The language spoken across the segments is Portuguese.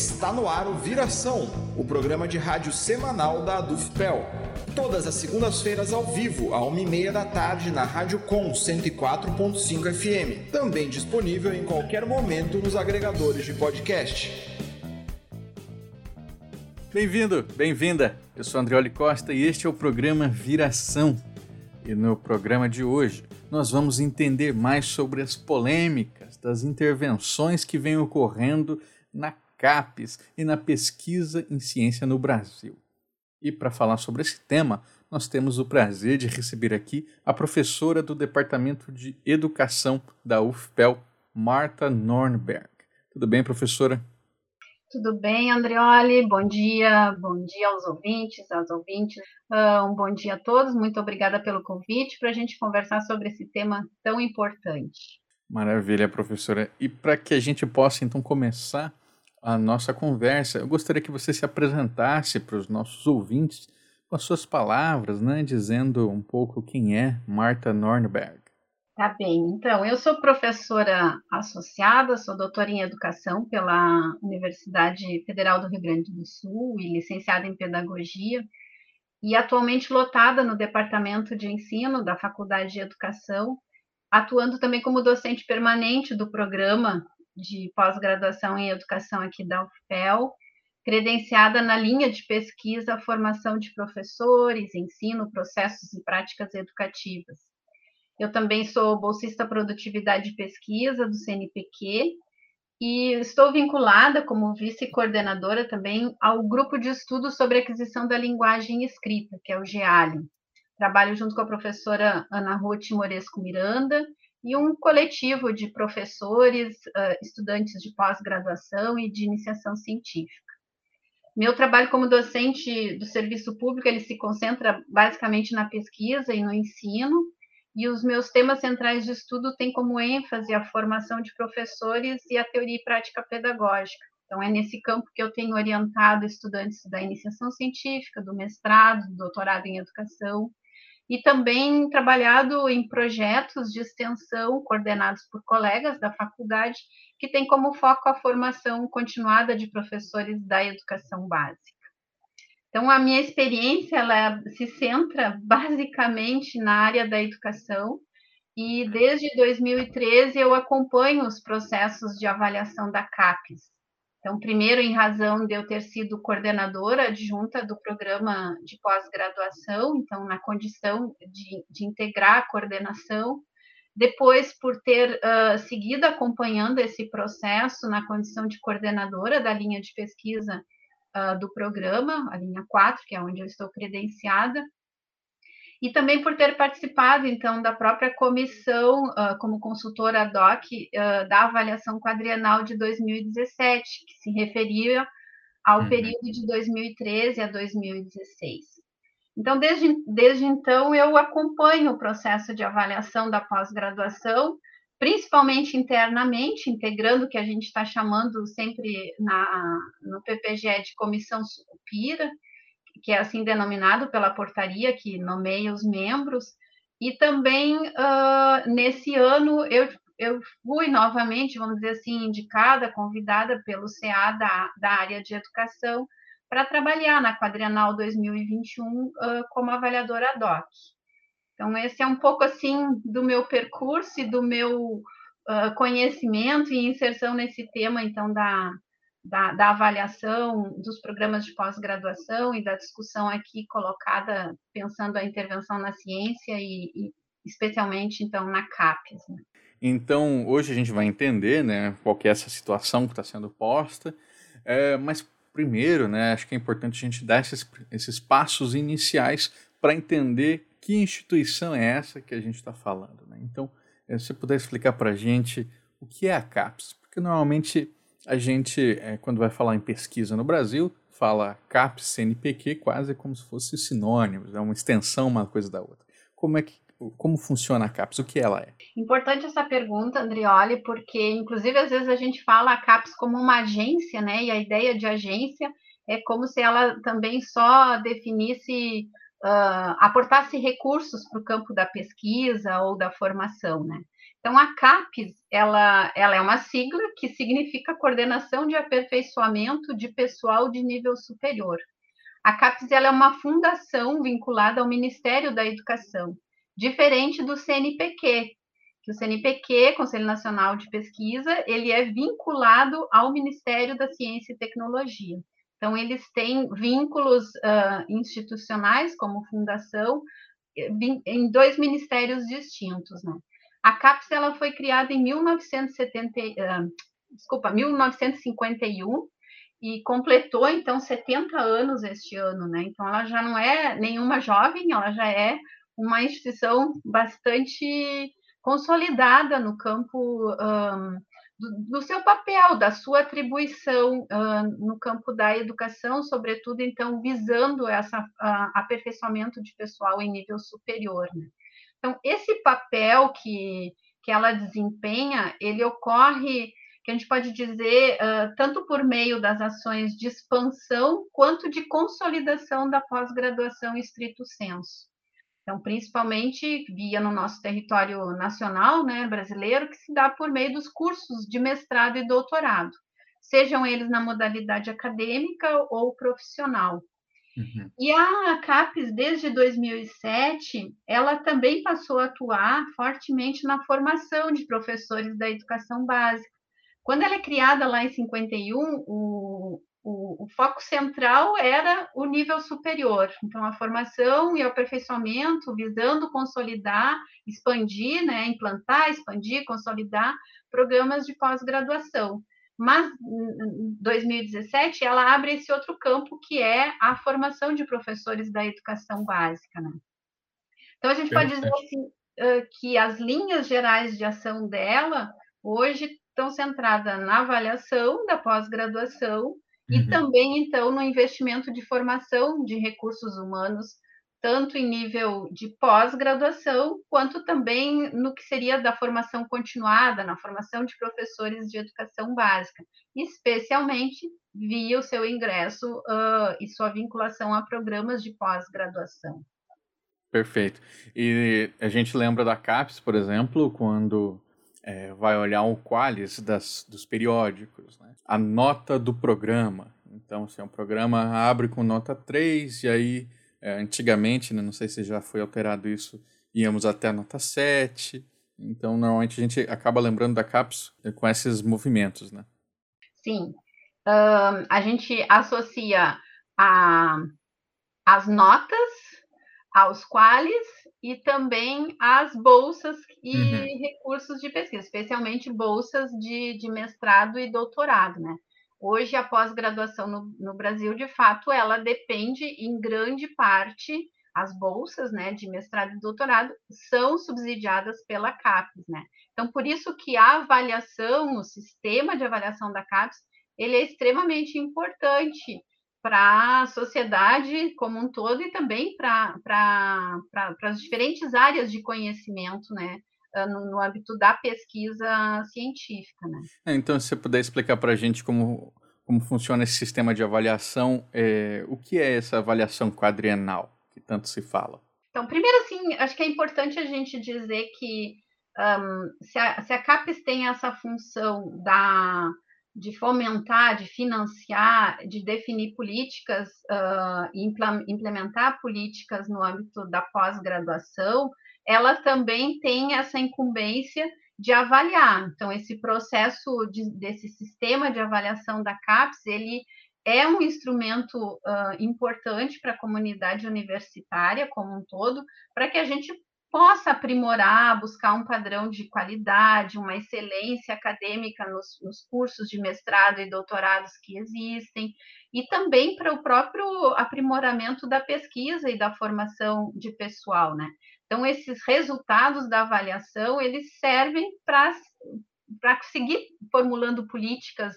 Está no ar o Viração, o programa de rádio semanal da Adufpel. Todas as segundas-feiras ao vivo, à uma e meia da tarde, na Rádio Com 104.5 FM. Também disponível em qualquer momento nos agregadores de podcast. Bem-vindo, bem-vinda. Eu sou Andrioli Costa e este é o programa Viração. E no programa de hoje, nós vamos entender mais sobre as polêmicas das intervenções que vêm ocorrendo na CAPES e na pesquisa em ciência no Brasil. E para falar sobre esse tema, nós temos o prazer de receber aqui a professora do Departamento de Educação da UFPEL, Marta Nornberg. Tudo bem, professora? Tudo bem, Andrioli? Bom dia, bom dia aos ouvintes, às ouvintes. Uh, um bom dia a todos. Muito obrigada pelo convite para a gente conversar sobre esse tema tão importante. Maravilha, professora. E para que a gente possa então começar a nossa conversa, eu gostaria que você se apresentasse para os nossos ouvintes com as suas palavras, né, dizendo um pouco quem é Marta Nornberg. Tá bem, então, eu sou professora associada, sou doutora em educação pela Universidade Federal do Rio Grande do Sul e licenciada em pedagogia, e atualmente lotada no departamento de ensino da Faculdade de Educação, atuando também como docente permanente do programa de pós-graduação em educação aqui da UFPEL, credenciada na linha de pesquisa formação de professores, ensino, processos e práticas educativas. Eu também sou bolsista produtividade e pesquisa do CNPq e estou vinculada como vice-coordenadora também ao grupo de estudos sobre aquisição da linguagem escrita, que é o GEALI. Trabalho junto com a professora Ana Ruth Moresco Miranda e um coletivo de professores, estudantes de pós-graduação e de iniciação científica. Meu trabalho como docente do serviço público, ele se concentra basicamente na pesquisa e no ensino, e os meus temas centrais de estudo têm como ênfase a formação de professores e a teoria e prática pedagógica. Então, é nesse campo que eu tenho orientado estudantes da iniciação científica, do mestrado, do doutorado em educação, e também trabalhado em projetos de extensão coordenados por colegas da faculdade, que tem como foco a formação continuada de professores da educação básica. Então, a minha experiência ela se centra basicamente na área da educação, e desde 2013 eu acompanho os processos de avaliação da CAPES, então, primeiro, em razão de eu ter sido coordenadora adjunta do programa de pós-graduação, então, na condição de, de, integrar a coordenação. Depois, por ter uh, seguido acompanhando esse processo na condição de coordenadora da linha de pesquisa uh, do programa, a linha 4, que é onde eu estou credenciada, e também por ter participado, então, da própria comissão, uh, como consultora ad hoc, uh, da avaliação quadrienal de 2017, que se referia ao uhum. período de 2013 a 2016. Então, desde, desde então, eu acompanho o processo de avaliação da pós-graduação, principalmente internamente, integrando o que a gente está chamando sempre na, no PPGE de comissão sucupira, que é assim denominado pela portaria que nomeia os membros, e também uh, nesse ano eu, eu fui novamente, vamos dizer assim, indicada, convidada pelo CA da, da área de educação para trabalhar na quadrienal 2021 uh, como avaliadora ad hoc. Então, esse é um pouco assim do meu percurso e do meu uh, conhecimento e inserção nesse tema, então, da, da, da, avaliação dos programas de pós-graduação e da discussão aqui colocada pensando a intervenção na ciência e, e especialmente então na CAPES. Né? Então hoje a gente vai entender, né, qual é essa situação que está sendo posta, é, mas primeiro, né, acho que é importante a gente dar esses, esses passos iniciais para entender que instituição é essa que a gente está falando. Né? Então, se você puder explicar para a gente o que é a CAPES, porque normalmente a gente, é, quando vai falar em pesquisa no Brasil, fala CAPES, CNPq, quase como se fosse sinônimos, é uma extensão uma coisa da outra. Como é que como funciona a CAPES? O que ela é? Importante essa pergunta, Andrioli, porque inclusive às vezes a gente fala a CAPES como uma agência, né? E a ideia de agência é como se ela também só definisse uh, aportasse recursos para o campo da pesquisa ou da formação, né? Então, a CAPES, ela, ela é uma sigla que significa Coordenação de Aperfeiçoamento de Pessoal de Nível Superior. A CAPES ela é uma fundação vinculada ao Ministério da Educação, diferente do CNPq, que o CNPq, Conselho Nacional de Pesquisa, ele é vinculado ao Ministério da Ciência e Tecnologia. Então, eles têm vínculos uh, institucionais, como fundação, em dois ministérios distintos. Né? A CAPES ela foi criada em 1970, uh, desculpa, 1951 e completou, então, 70 anos este ano. Né? Então, ela já não é nenhuma jovem, ela já é uma instituição bastante consolidada no campo um, do, do, seu papel, da sua atribuição no campo da educação, sobretudo, então, visando esse aperfeiçoamento de pessoal em nível superior. Né? Então, esse papel que, que ela desempenha, ele ocorre, que a gente pode dizer, uh, tanto por meio das ações de expansão, quanto de consolidação da pós-graduação estrito senso. Então, principalmente via no nosso território nacional, né, brasileiro, que se dá por meio dos cursos de mestrado e doutorado, sejam eles na modalidade acadêmica ou profissional. Uhum. E a CAPES, desde 2007, ela também passou a atuar fortemente na formação de professores da educação básica. Quando ela é criada lá em 51, o, o, o, foco central era o nível superior, então a formação e aperfeiçoamento visando consolidar, expandir, né, implantar, expandir, consolidar programas de pós-graduação. Mas em 2017 ela abre esse outro campo que é a formação de professores da educação básica, né? Então a gente pode dizer assim, que as linhas gerais de ação dela hoje estão centradas na avaliação da pós-graduação e uhum. também, então, no investimento de formação de recursos humanos, tanto em nível de pós-graduação, quanto também no que seria da formação continuada, na formação de professores de educação básica, especialmente via o seu ingresso uh, e sua vinculação a programas de pós-graduação. Perfeito. E a gente lembra da CAPES, por exemplo, quando é, vai olhar o qualis das, dos periódicos, né? a nota do programa. Então, se assim, é um programa abre com nota 3, e aí, é, antigamente, né, não sei se já foi alterado isso, íamos até a nota 7. Então, normalmente a gente acaba lembrando da CAPES com esses movimentos, né? Sim. Um, a gente associa a, as notas aos quais e também as bolsas e uhum. recursos de pesquisa, especialmente bolsas de, de mestrado e doutorado, né? Hoje, a pós-graduação no, no, Brasil, de fato, ela depende em grande parte, as bolsas né, de mestrado e doutorado são subsidiadas pela CAPES, né? Então, por isso que a avaliação, o sistema de avaliação da CAPES, ele é extremamente importante para a sociedade como um todo e também para as diferentes áreas de conhecimento, né? Ah, no, no âmbito da pesquisa científica, né? É, então, se você puder explicar para a gente como, como funciona esse sistema de avaliação, é, o que é essa avaliação quadrienal que tanto se fala? Então, primeiro, assim, acho que é importante a gente dizer que um, se, a, se a CAPES tem essa função da de fomentar, de financiar, de definir políticas uh, e implementar políticas no âmbito da pós-graduação, ela também tem essa incumbência de avaliar. Então, esse processo de, desse sistema de avaliação da CAPES, ele é um instrumento uh, importante para a comunidade universitária como um todo, para que a gente possa aprimorar, buscar um padrão de qualidade, uma excelência acadêmica nos, nos, cursos de mestrado e doutorados que existem, e também para o próprio aprimoramento da pesquisa e da formação de pessoal, né? Então, esses resultados da avaliação, eles servem para seguir formulando políticas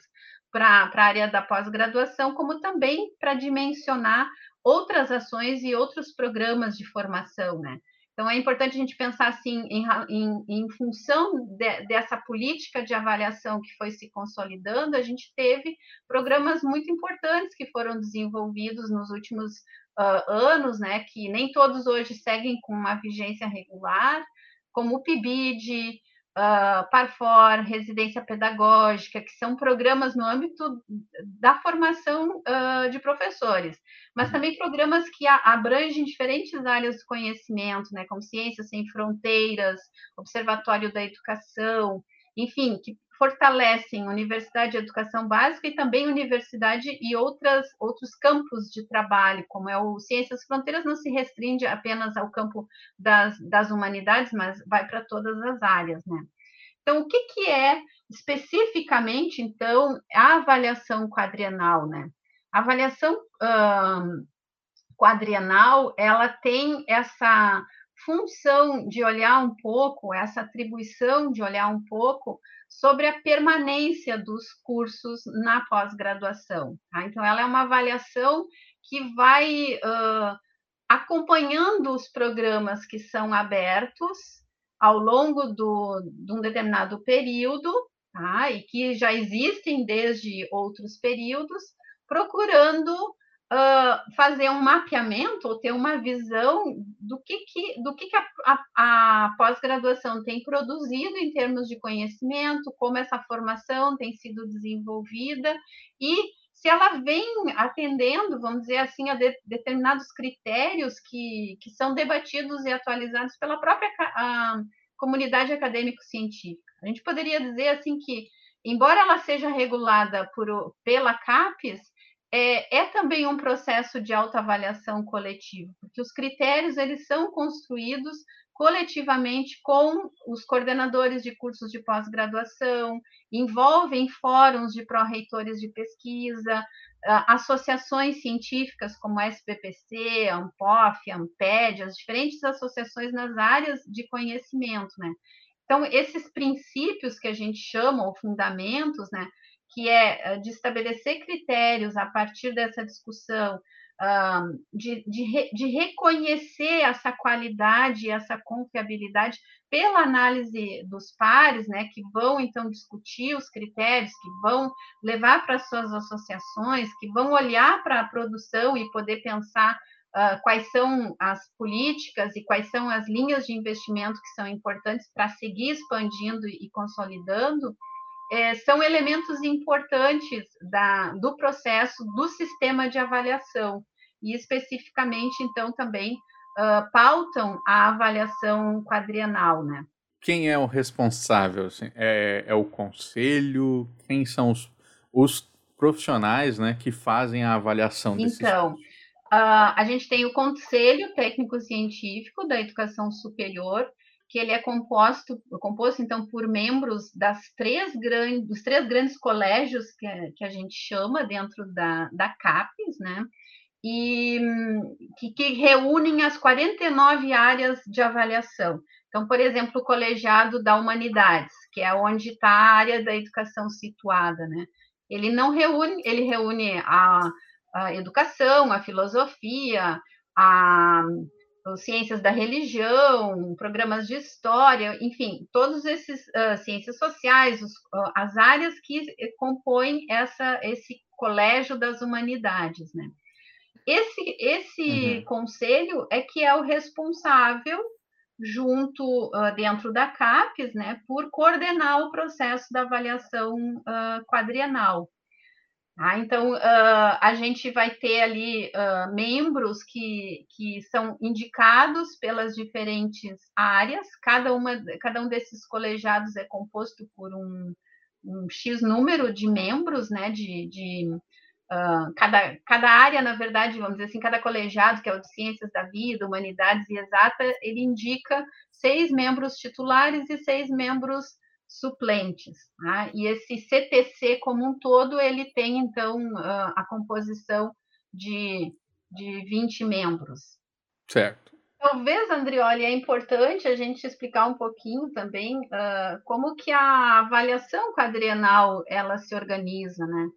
para a área da pós-graduação, como também para dimensionar outras ações e outros programas de formação, né? Então, é importante a gente pensar assim, em, em, em função de, dessa política de avaliação que foi se consolidando, a gente teve programas muito importantes que foram desenvolvidos nos últimos uh, anos, né, que nem todos hoje seguem com uma vigência regular, como o PIBID, uh, Parfor, residência pedagógica, que são programas no âmbito da formação uh, de professores, mas uhum. também programas que abrangem diferentes áreas do conhecimento, né, como Ciências Sem Fronteiras, Observatório da Educação, enfim, que fortalecem universidade e educação básica e também universidade e outras, outros campos de trabalho, como é o Ciências Fronteiras, não se restringe apenas ao campo das, das humanidades, mas vai para todas as áreas, né? Então, o que, que é especificamente, então, a avaliação quadrienal, né? A avaliação hum, quadrienal, ela tem essa função de olhar um pouco, essa atribuição de olhar um pouco sobre a permanência dos cursos na pós-graduação. Tá? Então, ela é uma avaliação que vai uh, acompanhando os programas que são abertos ao longo do, de um determinado período, tá? e que já existem desde outros períodos, procurando uh, fazer um mapeamento ou ter uma visão do que, que, do que, que a, a, a pós-graduação tem produzido em termos de conhecimento, como essa formação tem sido desenvolvida e se ela vem atendendo, vamos dizer assim, a de, determinados critérios que, que são debatidos e atualizados pela própria a, comunidade acadêmico-científica. A gente poderia dizer assim que, embora ela seja regulada por, pela CAPES, é, é, também um processo de autoavaliação coletivo, porque os critérios eles são construídos coletivamente com os coordenadores de cursos de pós-graduação, envolvem fóruns de pró-reitores de pesquisa, associações científicas como a SBPC, a ANPOF, a ANPED, as diferentes associações nas áreas de conhecimento, né? Então, esses princípios que a gente chama, ou fundamentos, né, que é eh, de estabelecer critérios a partir dessa discussão, de, de, de, reconhecer essa qualidade, essa confiabilidade pela análise dos pares, né, que vão então discutir os critérios, que vão levar para suas associações, que vão olhar para a produção e poder pensar uh, quais são as políticas e quais são as linhas de investimento que são importantes para seguir expandindo e consolidando é, são elementos importantes da, do processo do sistema de avaliação e especificamente, então, também uh, pautam a avaliação quadrienal, né? Quem é o responsável? Assim, é, é, o conselho? Quem são os, os profissionais né, que fazem a avaliação desses Então, uh, a gente tem o Conselho Técnico-Científico da Educação Superior, que ele é composto, composto então por membros das três grandes, dos três grandes colégios que, que a gente chama dentro da, da CAPES, né? E que, que reúnem as 49 áreas de avaliação. Então, por exemplo, o colegiado da humanidades, que é onde está a área da educação situada, né? Ele não reúne, ele reúne a, a educação, a filosofia, a ciências da religião, programas de história, enfim, todos esses uh, ciências sociais, os, uh, as áreas que compõem essa, esse colégio das humanidades, né? Esse, esse uhum. conselho é que é o responsável junto uh, dentro da CAPES, né, por coordenar o processo da avaliação quadrienal. Ah Então, uh, a gente vai ter ali uh, membros que, que são indicados pelas diferentes áreas, cada, uma, cada um desses colegiados é composto por um, um X número de membros, né, de, de Uh, cada, cada área, na verdade, vamos dizer assim, cada colegiado, que é o de Ciências da Vida, Humanidades e Exata, ele indica seis membros titulares e seis membros suplentes. Tá? E esse CTC como um todo, ele tem, então, uh, a composição de, de 20 membros. Certo. Talvez, Andrioli, é importante a gente explicar um pouquinho também uh, como que a avaliação quadrienal ela se organiza, né?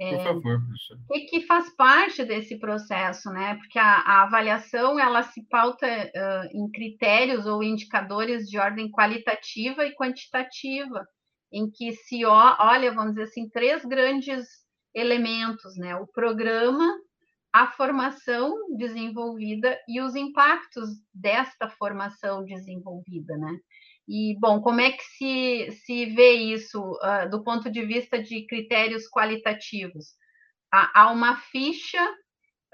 Por é, favor, professor. Que, que faz parte desse processo, né? Porque a, a avaliação ela se pauta uh, em critérios ou indicadores de ordem qualitativa e quantitativa, em que se olha, vamos dizer assim, três grandes elementos, né? O programa, a formação desenvolvida e os impactos desta formação desenvolvida, né? E, bom, como é que se, se vê isso uh, do ponto de vista de critérios qualitativos? Há, há uma ficha,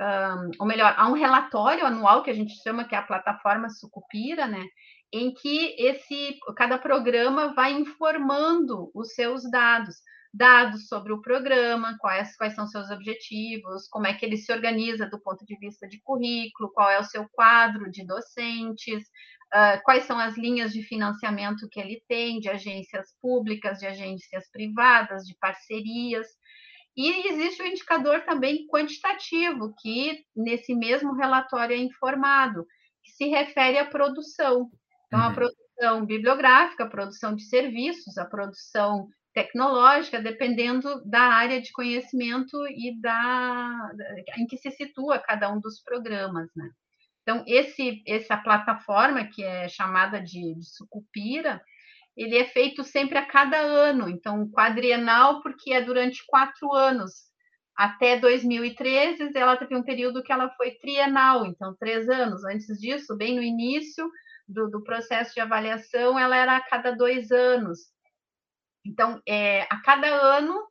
um, ou melhor, há um relatório anual que a gente chama que é a plataforma Sucupira, né? Em que esse, cada programa vai informando os seus dados dados sobre o programa, quais, quais são seus objetivos, como é que ele se organiza do ponto de vista de currículo, qual é o seu quadro de docentes, uh, quais são as linhas de financiamento que ele tem, de agências públicas, de agências privadas, de parcerias. E existe o um indicador também quantitativo, que nesse mesmo relatório é informado, que se refere à produção. Então, uhum. a produção bibliográfica, a produção de serviços, a produção tecnológica, dependendo da área de conhecimento e da em que se situa cada um dos programas, né? Então, esse, essa plataforma, que é chamada de, de Sucupira, ele é feito sempre a cada ano, então, quadrienal, porque é durante quatro anos. Até 2013, ela teve um período que ela foi trienal, então, três anos. Antes disso, bem no início do, do processo de avaliação, ela era a cada dois anos. Então, é, a cada ano,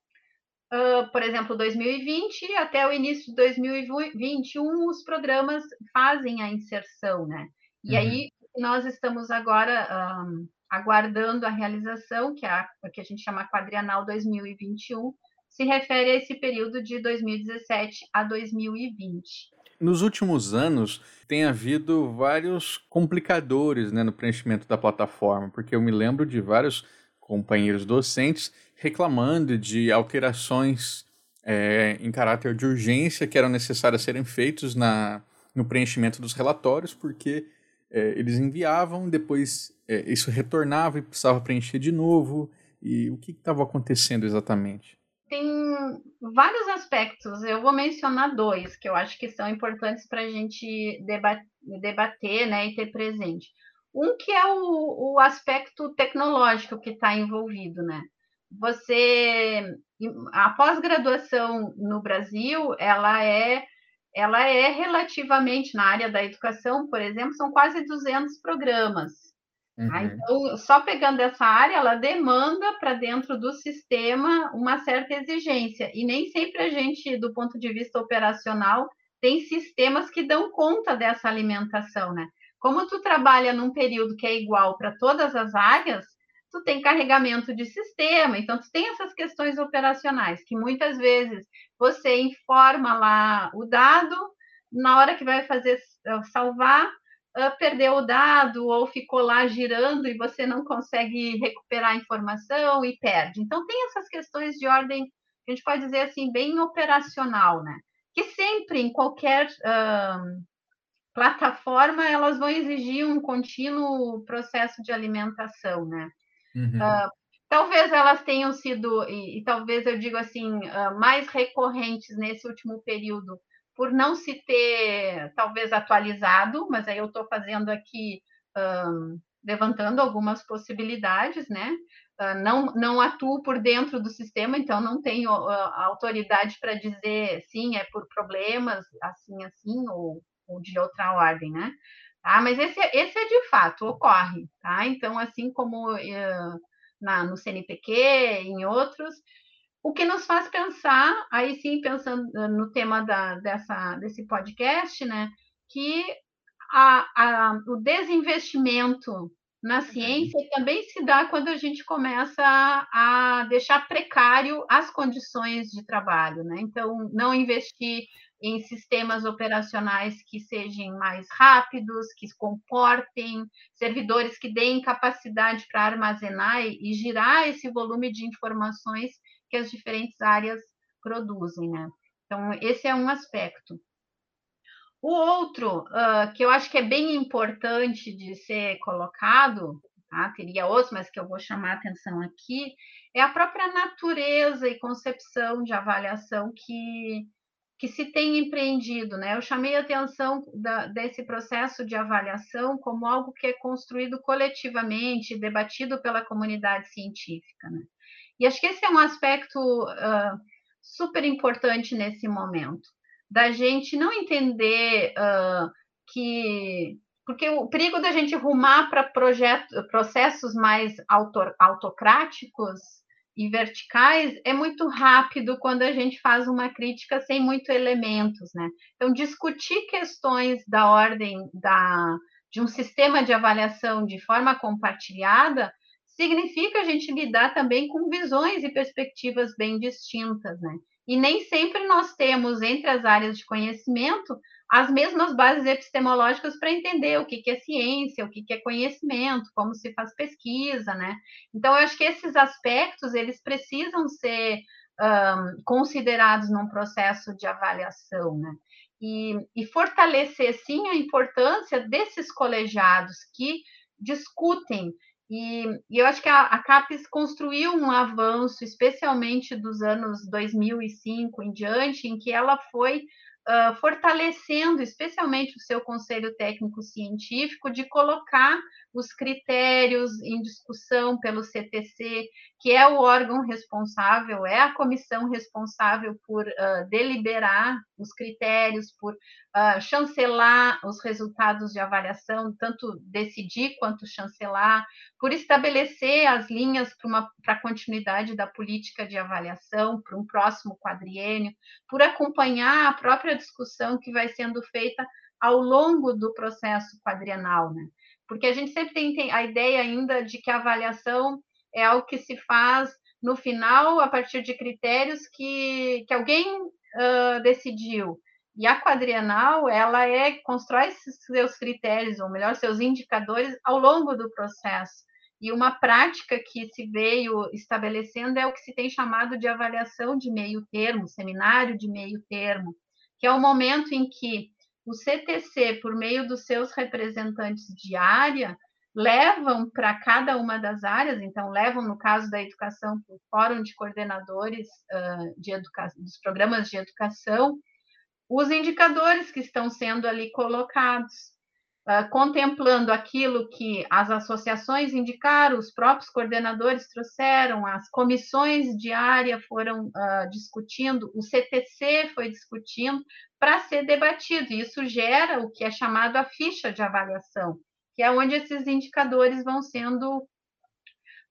uh, por exemplo, 2020 até o início de 2021, os programas fazem a inserção, né? E uhum. aí, nós estamos agora um, aguardando a realização, que é a, que a gente chama quadrienal 2021, se refere a esse período de 2017 a 2020. Nos últimos anos, tem havido vários complicadores né, no preenchimento da plataforma, porque eu me lembro de vários companheiros docentes reclamando de alterações é, em caráter de urgência que eram necessárias serem feitos na, no preenchimento dos relatórios, porque é, eles enviavam, depois é, isso retornava e precisava preencher de novo. E o que estava acontecendo exatamente? Tem vários aspectos, eu vou mencionar dois que eu acho que são importantes para a gente debater, debater né, e ter presente. Um que é o, o aspecto tecnológico que está envolvido, né? Você, a pós-graduação no Brasil, ela é, ela é relativamente na área da educação, por exemplo, são quase 200 programas. Tá? Uhum. Então, só pegando essa área, ela demanda para dentro do sistema uma certa exigência. E nem sempre a gente, do ponto de vista operacional, tem sistemas que dão conta dessa alimentação, né? Como tu trabalha num período que é igual para todas as áreas, tu tem carregamento de sistema, então tu tem essas questões operacionais que muitas vezes você informa lá o dado, na hora que vai fazer eh, salvar, uh, perdeu o dado ou ficou lá girando e você não consegue recuperar a informação e perde. Então tem essas questões de ordem, a gente pode dizer assim, bem operacional, né? Que sempre em qualquer uh, plataforma, elas vão exigir um contínuo processo de alimentação, né? Uhum. Uh, talvez elas tenham sido, e, e talvez eu digo assim, uh, mais recorrentes nesse último período, por não se ter, talvez, atualizado, mas aí eu estou fazendo aqui, um, levantando algumas possibilidades, né? Uh, não, não atuo por dentro do sistema, então não tenho autoridade para dizer sim, é por problemas, assim, assim, ou ou de outra ordem, né? Tá? Mas esse, esse é de fato, ocorre, tá? Então, assim como uh, na, no CNPq, em outros, o que nos faz pensar, aí sim, pensando no tema da, dessa, desse podcast, né, que a, a, o desinvestimento na ciência também se dá quando a gente começa a, a deixar precário as condições de trabalho, né? Então, não investir em sistemas operacionais que sejam mais rápidos, que comportem servidores que deem capacidade para armazenar e girar esse volume de informações que as diferentes áreas produzem, né? Então, esse é um aspecto. O outro, uh, que eu acho que é bem importante de ser colocado, tá? teria outros, mas que eu vou chamar a atenção aqui, é a própria natureza e concepção de avaliação que que se tem empreendido, né? Eu chamei a atenção da, desse processo de avaliação como algo que é construído coletivamente, debatido pela comunidade científica, né? E acho que esse é um aspecto uh, super importante nesse momento. Da gente não entender uh, que porque o perigo da gente rumar para processos mais auto, autocráticos e verticais é muito rápido quando a gente faz uma crítica sem muito elementos, né? Então discutir questões da ordem da de um sistema de avaliação de forma compartilhada significa a gente lidar também com visões e perspectivas bem distintas, né? E nem sempre nós temos entre as áreas de conhecimento as mesmas bases epistemológicas para entender o que, que é ciência, o que, que é conhecimento, como se faz pesquisa, né? Então, eu acho que esses aspectos, eles precisam ser um, considerados num processo de avaliação, né? E, e fortalecer, sim, a importância desses colegiados que discutem e, e, eu acho que a, a CAPES construiu um avanço, especialmente dos anos 2005 em diante, em que ela foi uh, fortalecendo, especialmente o seu conselho técnico científico, de colocar os critérios em discussão pelo CTC, que é o órgão responsável, é a comissão responsável por uh, deliberar os critérios, por uh, chancelar os resultados de avaliação, tanto decidir quanto chancelar, por estabelecer as linhas para a continuidade da política de avaliação para um próximo quadriênio, por acompanhar a própria discussão que vai sendo feita ao longo do processo quadrienal, né? Porque a gente sempre tem a ideia ainda de que a avaliação é algo que se faz no final, a partir de critérios que, que alguém uh, decidiu. E a quadrienal, ela é constrói seus critérios, ou melhor, seus indicadores ao longo do processo. E uma prática que se veio estabelecendo é o que se tem chamado de avaliação de meio termo, seminário de meio termo, que é o momento em que o CTC, por meio dos seus representantes de área, levam para cada uma das áreas, então levam, no caso da educação, para o Fórum de Coordenadores uh, de educação, dos programas de educação, os indicadores que estão sendo ali colocados, uh, contemplando aquilo que as associações indicaram, os próprios coordenadores trouxeram, as comissões de área foram uh, discutindo, o CTC foi discutindo, para ser debatido. E isso gera o que é chamado a ficha de avaliação, que é onde esses indicadores vão sendo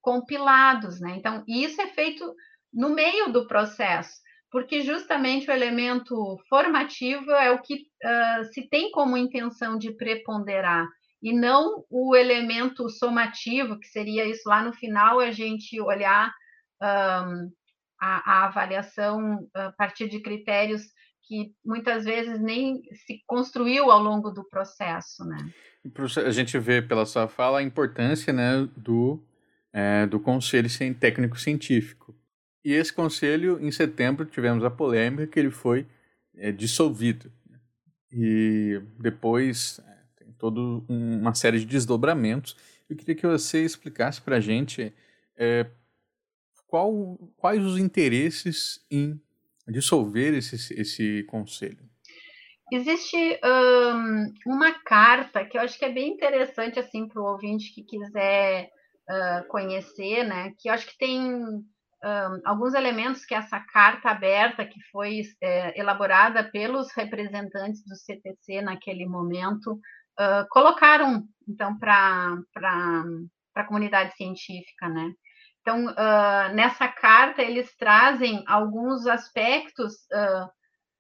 compilados, né? Então, isso é feito no meio do processo porque justamente o elemento formativo é o que uh, se tem como intenção de preponderar, e não o elemento somativo, que seria isso lá no final, a gente olhar um, a, a, avaliação a partir de critérios que muitas vezes nem se construiu ao longo do processo, né? A gente vê pela sua fala a importância né, do, é, do conselho técnico científico e esse conselho, em setembro, tivemos a polêmica que ele foi é, dissolvido. E depois é, tem toda um, uma série de desdobramentos. Eu queria que você explicasse para a gente é, qual, quais os interesses em dissolver esse, esse conselho. Existe um, uma carta que eu acho que é bem interessante assim para o ouvinte que quiser uh, conhecer, né? Que eu acho que tem alguns elementos que essa carta aberta, que foi é, elaborada pelos representantes do CTC naquele momento, uh, colocaram, então, para a comunidade científica, né? Então, uh, nessa carta, eles trazem alguns aspectos uh,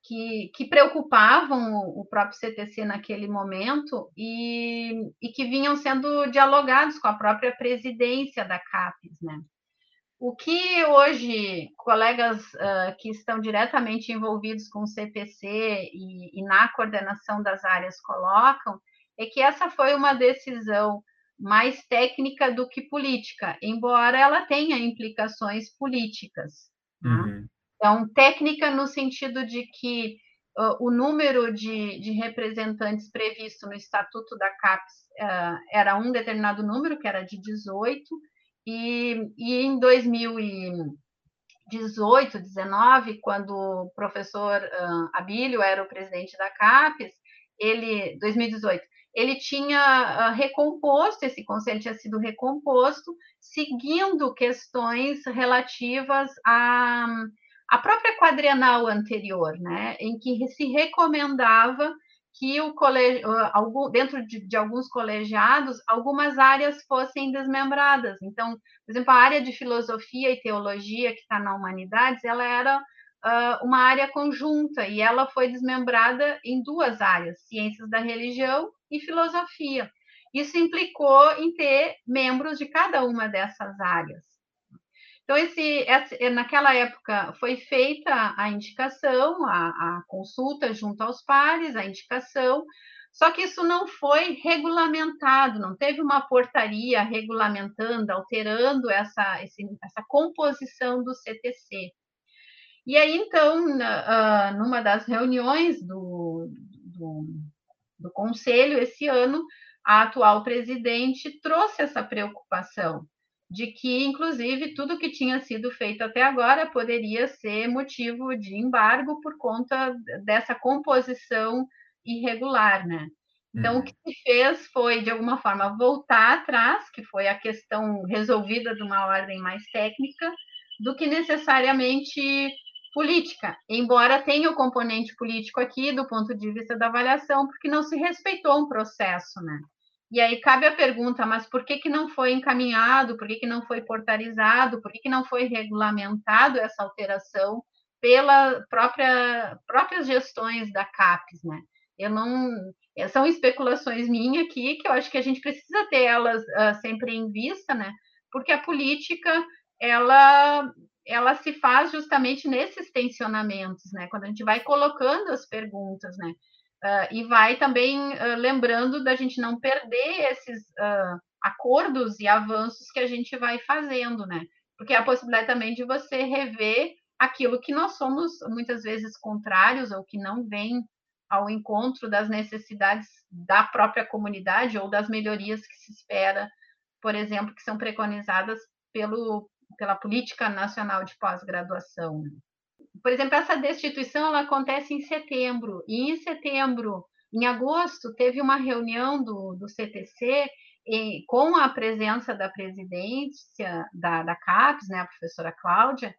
que, que, preocupavam o, o, próprio CTC naquele momento e, e que vinham sendo dialogados com a própria presidência da CAPES, né? O que hoje colegas uh, que estão diretamente envolvidos com o CPC e, e, na coordenação das áreas colocam é que essa foi uma decisão mais técnica do que política, embora ela tenha implicações políticas. Tá? Uhum. Então, técnica no sentido de que uh, o número de, de, representantes previsto no Estatuto da CAPES uh, era um determinado número, que era de 18, e, e em 2018, 19, quando o professor uh, Abílio era o presidente da CAPES, ele, 2018, ele tinha uh, recomposto, esse conselho tinha sido recomposto, seguindo questões relativas a, a própria quadrienal anterior, né, em que se recomendava que o colégio, dentro de, de, alguns colegiados, algumas áreas fossem desmembradas. Então, por exemplo, a área de filosofia e teologia que está na humanidades, ela era uh, uma área conjunta e ela foi desmembrada em duas áreas: ciências da religião e filosofia. Isso implicou em ter membros de cada uma dessas áreas. Então, esse, naquela época foi feita a indicação, a, a, consulta junto aos pares, a indicação, só que isso não foi regulamentado, não teve uma portaria regulamentando, alterando essa, essa composição do CTC. E aí, então, numa das reuniões do, do, do conselho esse ano, a atual presidente trouxe essa preocupação de que, inclusive, tudo que tinha sido feito até agora poderia ser motivo de embargo por conta dessa composição irregular, né? Então, uhum. o que se fez foi, de alguma forma, voltar atrás, que foi a questão resolvida de uma ordem mais técnica, do que necessariamente política, embora tenha o componente político aqui do ponto de vista da avaliação, porque não se respeitou um processo, né? E aí cabe a pergunta, mas por que, que não foi encaminhado, por que, que não foi portarizado, por que, que não foi regulamentado essa alteração pela própria próprias gestões da CAPES, né? Eu não são especulações minhas aqui que eu acho que a gente precisa ter elas uh, sempre em vista, né? Porque a política ela ela se faz justamente nesses tensionamentos, né? Quando a gente vai colocando as perguntas, né? Uh, e vai também uh, lembrando da gente não perder esses uh, acordos e avanços que a gente vai fazendo, né? Porque é a possibilidade também de você rever aquilo que nós somos muitas vezes contrários ou que não vem ao encontro das necessidades da própria comunidade ou das melhorias que se espera, por exemplo, que são preconizadas pelo, pela política nacional de pós-graduação. Por exemplo, essa destituição ela acontece em setembro, e em setembro, em agosto, teve uma reunião do, do CTC e, com a presença da presidência da, da CAPES, né, a professora Cláudia,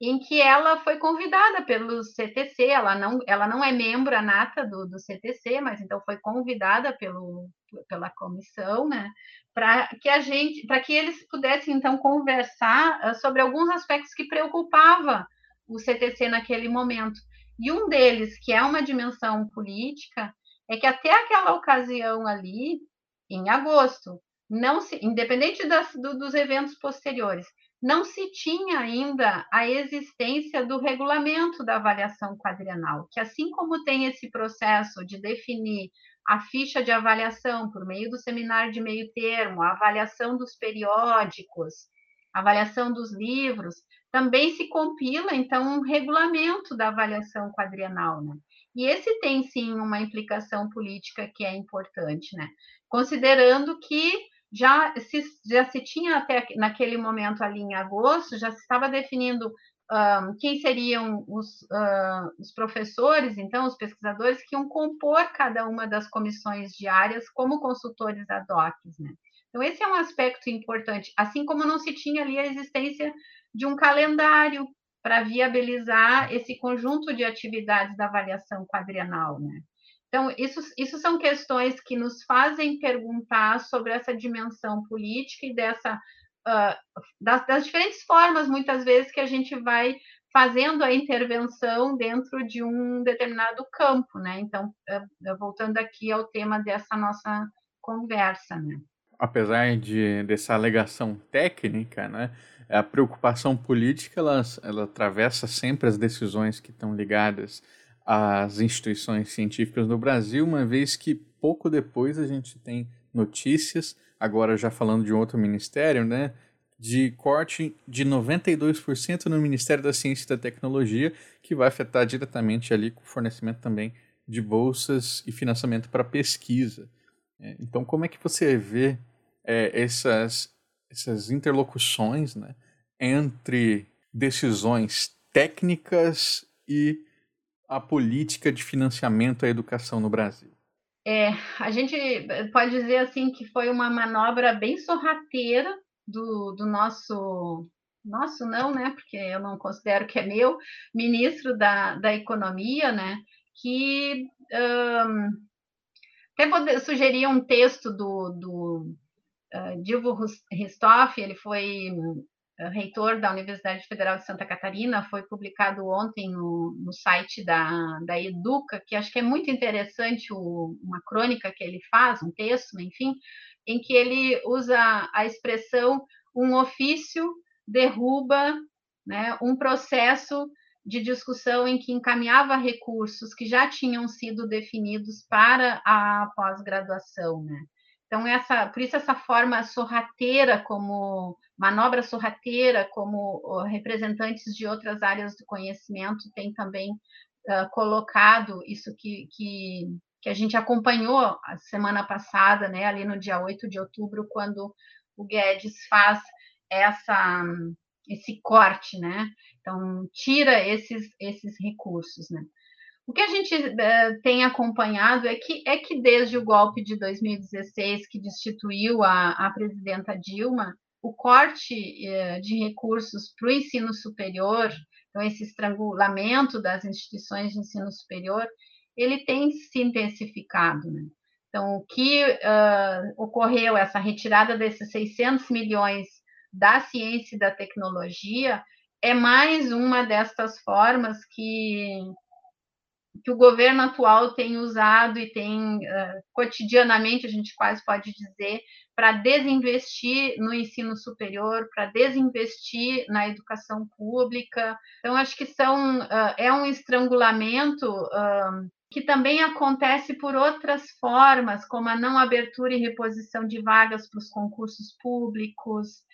em que ela foi convidada pelo CTC, ela não, ela não é membro nata do, do CTC, mas então foi convidada pelo, pela comissão, né, para que a gente, para que eles pudessem então conversar ah, sobre alguns aspectos que preocupava o CTC naquele momento. E um deles, que é uma dimensão política, é que até aquela ocasião ali, em agosto, não se, independente das, do, dos eventos posteriores, não se tinha ainda a existência do regulamento da avaliação quadrienal, que assim como tem esse processo de definir a ficha de avaliação por meio do seminário de meio termo, a avaliação dos periódicos, a avaliação dos livros, também se compila, então, um regulamento da avaliação quadrienal, né? E esse tem, sim, uma implicação política que é importante, né? Considerando que já se, já se tinha até naquele momento ali em agosto, já se estava definindo um, quem seriam os, uh, os professores, então, os pesquisadores que iam compor cada uma das comissões diárias como consultores ad hoc, né? Então, esse é um aspecto importante, assim como não se tinha ali a existência de um calendário para viabilizar esse conjunto de atividades da avaliação quadrienal, né? Então, isso, isso são questões que nos fazem perguntar sobre essa dimensão política e dessa uh, das, das, diferentes formas, muitas vezes, que a gente vai fazendo a intervenção dentro de um determinado campo, né? Então, uh, voltando aqui ao tema dessa nossa conversa, né? Apesar de dessa alegação técnica, né? a preocupação política ela, ela atravessa sempre as decisões que estão ligadas às instituições científicas no Brasil, uma vez que pouco depois a gente tem notícias, agora já falando de outro ministério, né, de corte de 92% no Ministério da Ciência e da Tecnologia, que vai afetar diretamente ali com o fornecimento também de bolsas e financiamento para pesquisa. É, então, como é que você vê é, essas essas interlocuções né, entre decisões técnicas e a política de financiamento à educação no Brasil? É, a gente pode dizer assim que foi uma manobra bem sorrateira do, do nosso nosso não, né? Porque eu não considero que é meu, ministro da, da Economia, né? Que um, até vou sugerir um texto do, do uh, Dilvo Ristoff, ele foi uh, reitor da Universidade Federal de Santa Catarina, foi publicado ontem no, no site da, da Educa, que acho que é muito interessante o, uma crônica que ele faz, um texto, enfim, em que ele usa a expressão um ofício derruba né, um processo de discussão em que encaminhava recursos que já tinham sido definidos para a pós-graduação, né? Então essa, por isso essa forma sorrateira como manobra sorrateira, como representantes de outras áreas do conhecimento têm também uh, colocado isso que, que, que a gente acompanhou a semana passada, né, ali no dia 8 de outubro, quando o Guedes faz essa esse corte, né? Então tira esses esses recursos, né? O que a gente uh, tem acompanhado é que é que desde o golpe de 2016 que destituiu a, a presidenta Dilma, o corte uh, de recursos para o ensino superior, então esse estrangulamento das instituições de ensino superior, ele tem se intensificado, né? Então, o que uh, ocorreu, essa retirada desses 600 milhões da ciência e da tecnologia é mais uma destas formas que, que o governo atual tem usado e tem uh, cotidianamente, a gente quase pode dizer, para desinvestir no ensino superior, para desinvestir na educação pública. Então, acho que são, uh, é um estrangulamento uh, que também acontece por outras formas, como a não abertura e reposição de vagas para os concursos públicos,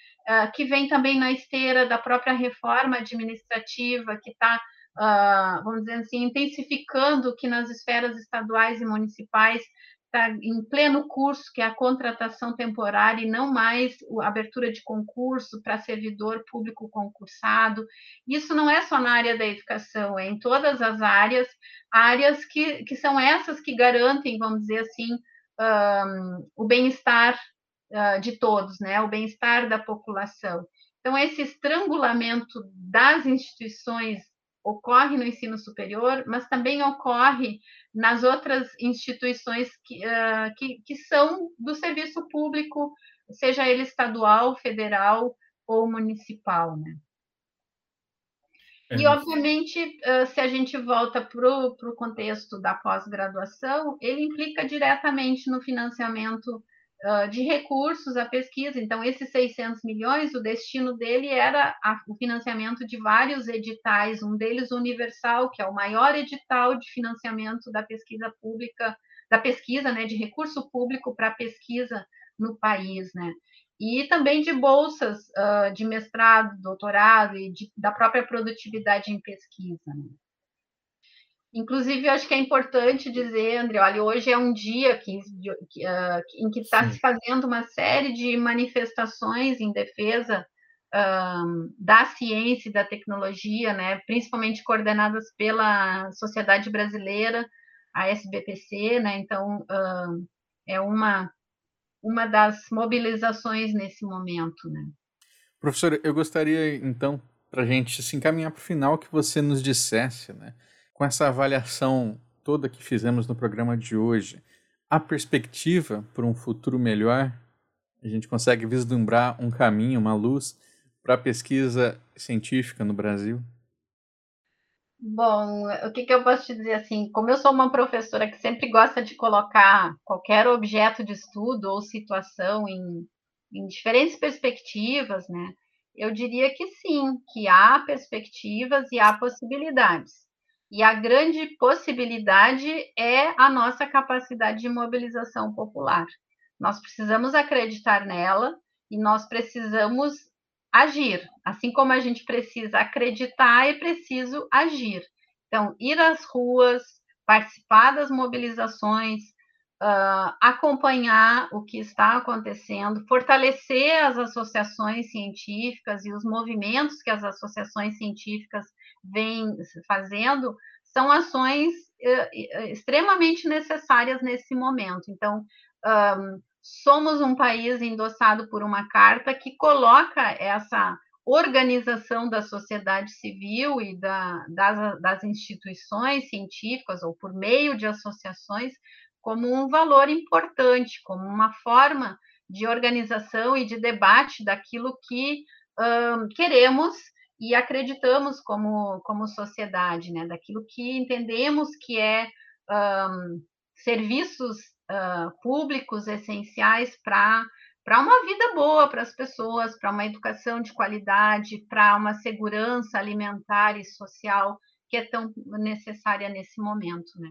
que vem também na esteira da própria reforma administrativa, que está, uh, vamos dizer assim, intensificando que nas esferas estaduais e municipais está em pleno curso, que é a contratação temporária e não mais a abertura de concurso para servidor público concursado. Isso não é só na área da educação, é em todas as áreas, áreas que, que são essas que garantem, vamos dizer assim, um, o bem-estar uh, de todos, né? o bem-estar da população. Então, esse estrangulamento das instituições ocorre no ensino superior, mas também ocorre nas outras instituições que, uh, que, que são do serviço público, seja ele estadual, federal ou municipal. Né? É. E, obviamente, se a gente volta para o contexto da pós-graduação, ele implica diretamente no financiamento de recursos à pesquisa. Então, esses 600 milhões, o destino dele era a, o financiamento de vários editais, um deles universal, que é o maior edital de financiamento da pesquisa pública, da pesquisa, né, de recurso público para pesquisa no país, né? E também de bolsas uh, de mestrado, doutorado e de, da própria produtividade em pesquisa. Né? Inclusive, eu acho que é importante dizer, André, olha, hoje é um dia que, que, uh, em que está se fazendo uma série de manifestações em defesa da ciência e da tecnologia, né, principalmente coordenadas pela Sociedade Brasileira, a SBPC, né, então é uma, uma das mobilizações nesse momento. Né. Professora, eu gostaria, então, para a gente se encaminhar para o final, que você nos dissesse, né, com essa avaliação toda que fizemos no programa de hoje, a perspectiva para um futuro melhor? A gente consegue vislumbrar um caminho, uma luz para a pesquisa científica no Brasil? Bom, o que, que, eu posso te dizer assim? Como eu sou uma professora que sempre gosta de colocar qualquer objeto de estudo ou situação em, em diferentes perspectivas, né? Eu diria que sim, que há perspectivas e há possibilidades. E a grande possibilidade é a nossa capacidade de mobilização popular. Nós precisamos acreditar nela e nós precisamos agir. Assim como a gente precisa acreditar, é preciso agir. Então, ir às ruas, participar das mobilizações, uh, acompanhar o que está acontecendo, fortalecer as associações científicas e os movimentos que as associações científicas vêm fazendo, são ações uh, extremamente necessárias nesse momento. Então, um, somos um país endossado por uma carta que coloca essa organização da sociedade civil e da, das, das instituições científicas, ou por meio de associações, como um valor importante, como uma forma de organização e de debate daquilo que um, queremos e acreditamos como, como sociedade, né? daquilo que entendemos que é um, serviços uh, públicos essenciais para para uma vida boa para as pessoas, para uma educação de qualidade, para uma segurança alimentar e social que é tão necessária nesse momento, né?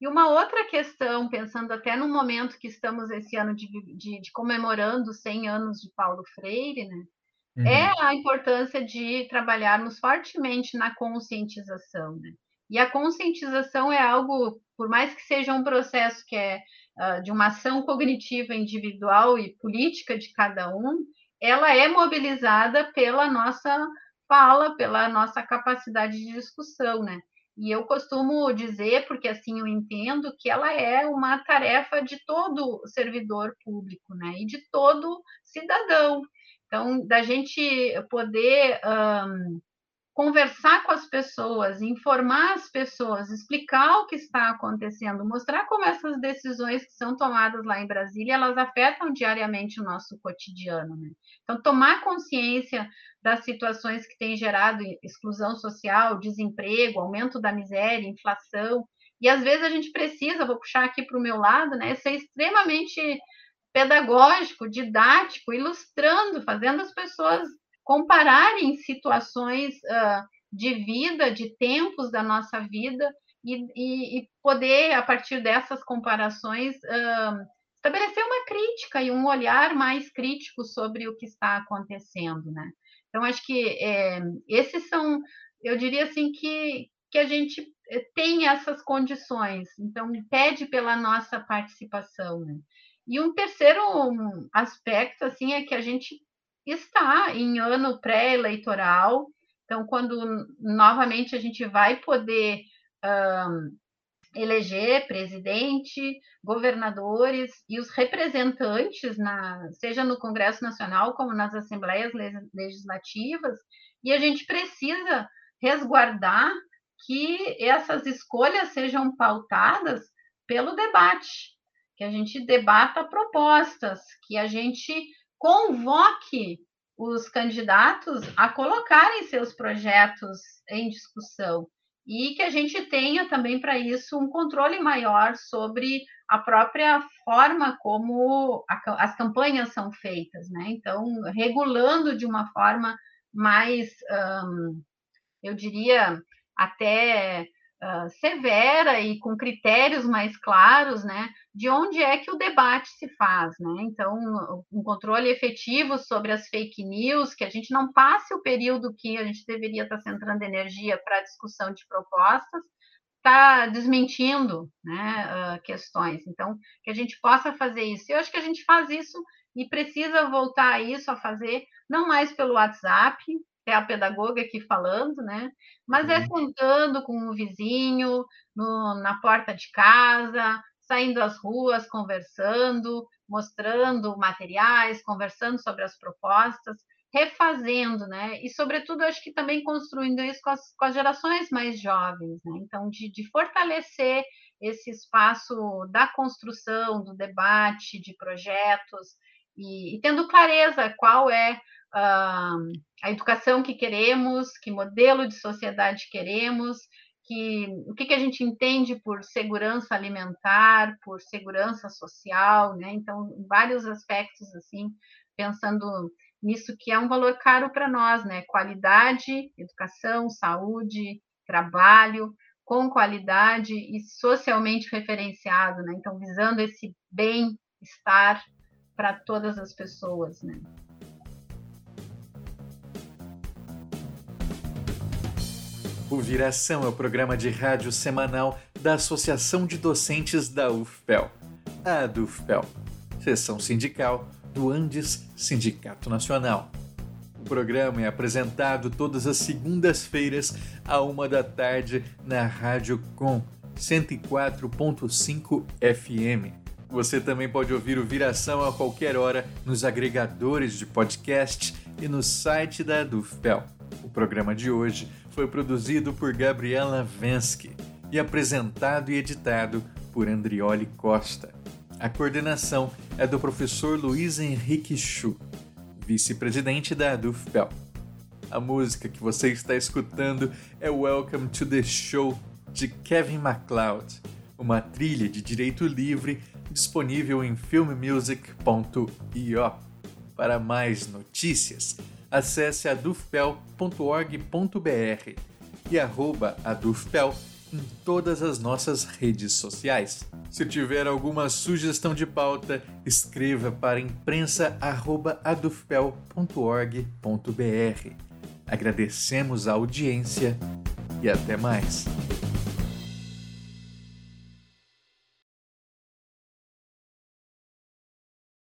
E uma outra questão, pensando até no momento que estamos esse ano de, de, de comemorando 100 anos de Paulo Freire, né? Uhum. É a importância de trabalharmos fortemente na conscientização, né? E a conscientização é algo, por mais que seja um processo que é uh, de uma ação cognitiva individual e política de cada um, ela é mobilizada pela nossa fala, pela nossa capacidade de discussão, né? E eu costumo dizer, porque assim eu entendo, que ela é uma tarefa de todo servidor público, né? E de todo cidadão. Então, da gente poder um, conversar com as pessoas, informar as pessoas, explicar o que está acontecendo, mostrar como essas decisões que são tomadas lá em Brasília, elas afetam diariamente o nosso cotidiano, né? Então, tomar consciência das situações que têm gerado exclusão social, desemprego, aumento da miséria, inflação, e às vezes a gente precisa, vou puxar aqui para o meu lado, né, ser extremamente pedagógico, didático, ilustrando, fazendo as pessoas compararem situações uh, de vida, de tempos da nossa vida, e, e, e poder, a partir dessas comparações, uh, estabelecer uma crítica e um olhar mais crítico sobre o que está acontecendo, né? Então, acho que é, esses são, eu diria assim, que, que a gente eh, tem essas condições, então pede pela nossa participação, né? E um terceiro aspecto, assim, é que a gente está em ano pré-eleitoral, então, quando novamente a gente vai poder um, eleger presidente, governadores e os representantes, na, seja no Congresso Nacional como nas assembleias legislativas, e a gente precisa resguardar que essas escolhas sejam pautadas pelo debate, que a gente debata propostas, que a gente convoque os candidatos a colocarem seus projetos em discussão e que a gente tenha também para isso um controle maior sobre a própria forma como a, as campanhas são feitas, né? Então, regulando de uma forma mais, eu diria, até uh, severa e com critérios mais claros, né? de onde é que o debate se faz, né? Então, um controle efetivo sobre as fake news, que a gente não passe o período que a gente deveria estar centrando energia para discussão de propostas, está desmentindo né, uh, questões. Então, que a gente possa fazer isso. Eu acho que a gente faz isso e precisa voltar a isso, a fazer, não mais pelo WhatsApp, é a pedagoga aqui falando, né? Mas é uhum. sentando com o vizinho, no, na porta de casa, saindo às ruas, conversando, mostrando materiais, conversando sobre as propostas, refazendo, né? E, sobretudo, acho que também construindo isso com as, com as gerações mais jovens, né? Então, de, de, fortalecer esse espaço da construção, do debate, de projetos, e, e tendo clareza qual é uh, a educação que queremos, que modelo de sociedade queremos, que o que, que a gente entende por segurança alimentar, por segurança social, né? Então, vários aspectos assim, pensando nisso que é um valor caro para nós, né? Qualidade, educação, saúde, trabalho com qualidade e socialmente referenciado, né? Então, visando esse bem-estar para todas as pessoas, né? O Viração é o programa de rádio semanal da Associação de Docentes da UFPEL, a DUFPEL, seção sindical do Andes Sindicato Nacional. O programa é apresentado todas as segundas-feiras, à uma da tarde, na Rádio Com 104.5 FM. Você também pode ouvir o Viração a qualquer hora nos agregadores de podcast e no site da Dufpel. O programa de hoje foi produzido por Gabriela Vensky e apresentado e editado por Andrioli Costa. A coordenação é do professor Luiz Henrique Chu, vice-presidente da Dufpel. A música que você está escutando é Welcome to the Show de Kevin MacLeod, uma trilha de direito livre disponível em filmmusic.io. Para mais notícias, acesse adufpel.org.br e arroba adufpel em todas as nossas redes sociais. Se tiver alguma sugestão de pauta, escreva para imprensa@adufpel.org.br. Agradecemos a audiência e até mais.